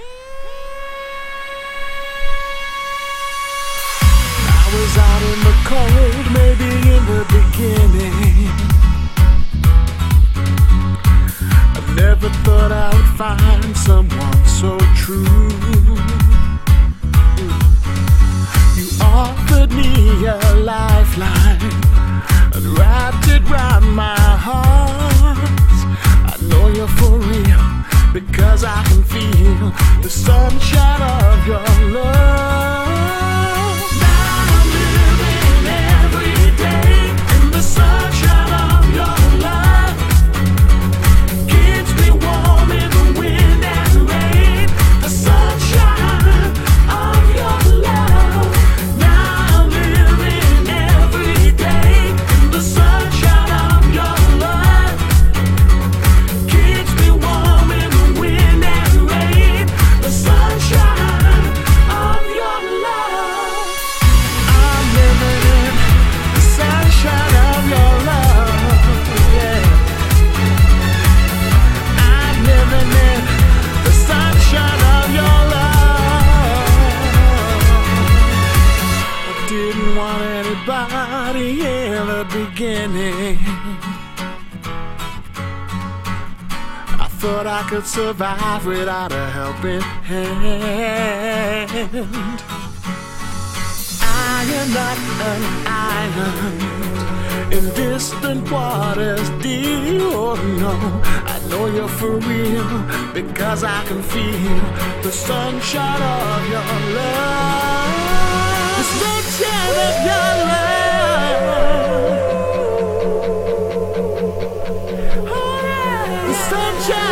I was out in the cold, maybe in the beginning. I never thought I would find someone so true. You offered me a lifeline and wrapped it round my heart. Anybody in the beginning. I thought I could survive without a helping hand. I am not an island in distant waters deep. Oh no, I know you're for real because I can feel. The sunshine of your love. Sunshine!